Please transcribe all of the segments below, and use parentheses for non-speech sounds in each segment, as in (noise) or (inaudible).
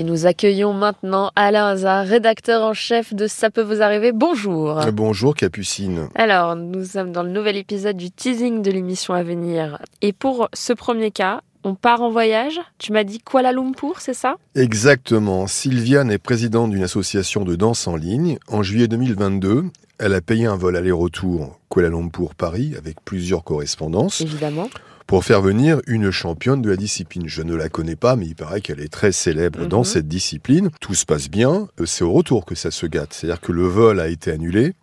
Et nous accueillons maintenant Alain Hazard, rédacteur en chef de Ça peut vous arriver. Bonjour. Bonjour Capucine. Alors, nous sommes dans le nouvel épisode du teasing de l'émission à venir. Et pour ce premier cas, on part en voyage Tu m'as dit Kuala Lumpur, c'est ça? Exactement. Sylviane est présidente d'une association de danse en ligne. En juillet 2022, elle a payé un vol aller-retour Kuala Lumpur-Paris avec plusieurs correspondances. Évidemment. Pour faire venir une championne de la discipline. Je ne la connais pas, mais il paraît qu'elle est très célèbre dans Mhm. cette discipline. Tout se passe bien. Euh, C'est au retour que ça se gâte. C'est-à-dire que le vol a été annulé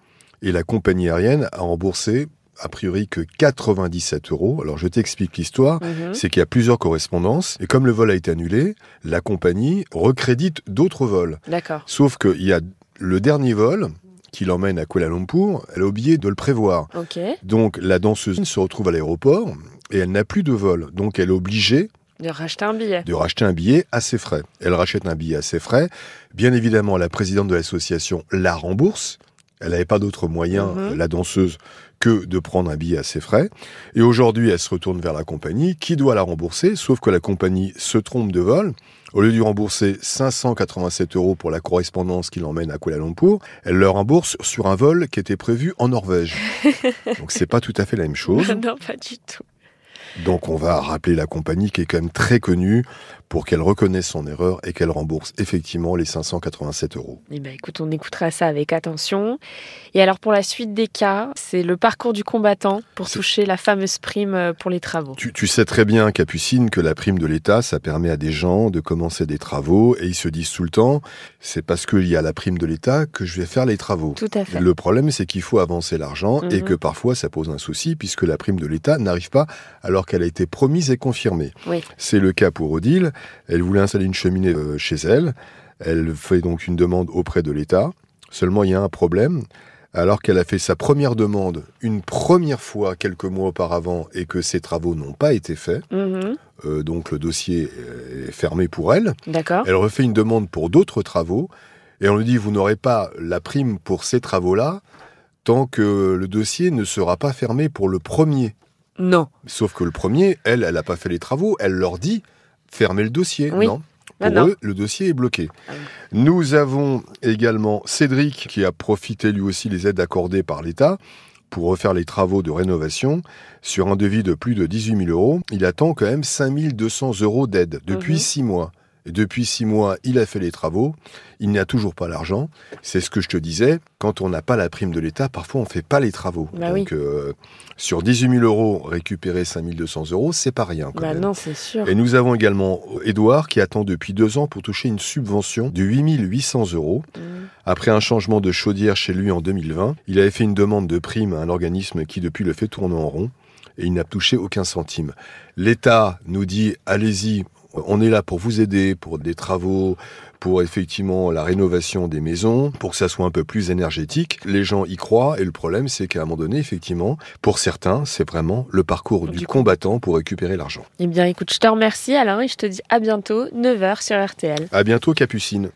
et la compagnie aérienne a remboursé a priori que 97 euros. Alors je t'explique l'histoire. Mhm. c'est qu'il y a plusieurs correspondances, et comme le vol a été annulé, la compagnie recrédite d'autres vols. D'accord. Sauf qu'il y a le dernier vol qui l'emmène à Kuala Lumpur, elle a oublié de le prévoir. Ok. Donc la danseuse se retrouve à l'aéroport, et elle n'a plus de vol. Donc elle est obligée De racheter un billet. de racheter un billet à ses frais. Elle rachète un billet à ses frais. Bien évidemment, la présidente de l'association la rembourse. Elle n'avait pas d'autre moyen, Mhm. euh, la danseuse, que de prendre un billet à ses frais. Et aujourd'hui, elle se retourne vers la compagnie qui doit la rembourser, sauf que la compagnie se trompe de vol. Au lieu de lui rembourser 587 euros pour la correspondance qui l'emmène à Kuala Lumpur, elle le rembourse sur un vol qui était prévu en Norvège. (laughs) Donc c'est pas tout à fait la même chose. non, pas du tout. Donc on va rappeler la compagnie qui est quand même très connue pour qu'elle reconnaisse son erreur et qu'elle rembourse effectivement les 587 euros. Eh ben, écoute, on écoutera ça avec attention. Et alors, pour la suite des cas, c'est le parcours du combattant pour toucher la fameuse prime euh, pour les travaux. Tu, tu sais très bien, Capucine, que la prime de l'État, ça permet à des gens de commencer des travaux et ils se disent tout le temps, c'est parce qu'il y a la prime de l'État que je vais faire les travaux. Tout à fait. Le problème, c'est qu'il faut avancer l'argent et Mhm. que parfois ça pose un souci puisque la prime de l'État n'arrive pas alors qu'elle a été promise et confirmée. Oui. C'est le cas pour Odile. Elle voulait installer une cheminée euh, chez elle. Elle fait donc une demande auprès de l'État. Seulement, il y a un problème. Alors qu'elle a fait sa première demande une première fois quelques mois auparavant et que ses travaux n'ont pas été faits, Mhm. euh, donc le dossier est fermé pour elle, D'accord. elle refait une demande pour d'autres travaux et on lui dit vous n'aurez pas la prime pour ces travaux-là tant que le dossier ne sera pas fermé pour le premier. Non. Sauf que le premier, elle, elle n'a pas fait les travaux, elle leur dit fermez le dossier. Oui. Non. Ah Pour non. eux, le dossier est bloqué. Ah. Nous avons également Cédric qui a profité lui aussi des aides accordées par l'État pour refaire les travaux de rénovation sur un devis de plus de 18 000 euros. Il attend quand même 5 200 euros d'aide depuis Mhm. six mois. Depuis six mois, il a fait les travaux. Il n'a toujours pas l'argent. C'est ce que je te disais. Quand on n'a pas la prime de l'État, parfois on ne fait pas les travaux. Bah Donc, euh, sur 18 000 euros, récupérer 5 200 euros, c'est pas rien quand Bah même. non, c'est sûr. Et nous avons également Édouard qui attend depuis deux ans pour toucher une subvention de 8 800 euros. Mhm. Après un changement de chaudière chez lui en 2020, il avait fait une demande de prime à un organisme qui depuis le fait tourner en rond et il n'a touché aucun centime. L'État nous dit allez-y, on est là pour vous aider, pour des travaux, pour effectivement la rénovation des maisons, pour que ça soit un peu plus énergétique. Les gens y croient et le problème c'est qu'à un moment donné, effectivement, pour certains, c'est vraiment le parcours du Du combattant pour récupérer l'argent. Eh bien, écoute, je te remercie, Alain, et je te dis à bientôt, 9h sur RTL. À bientôt, Capucine.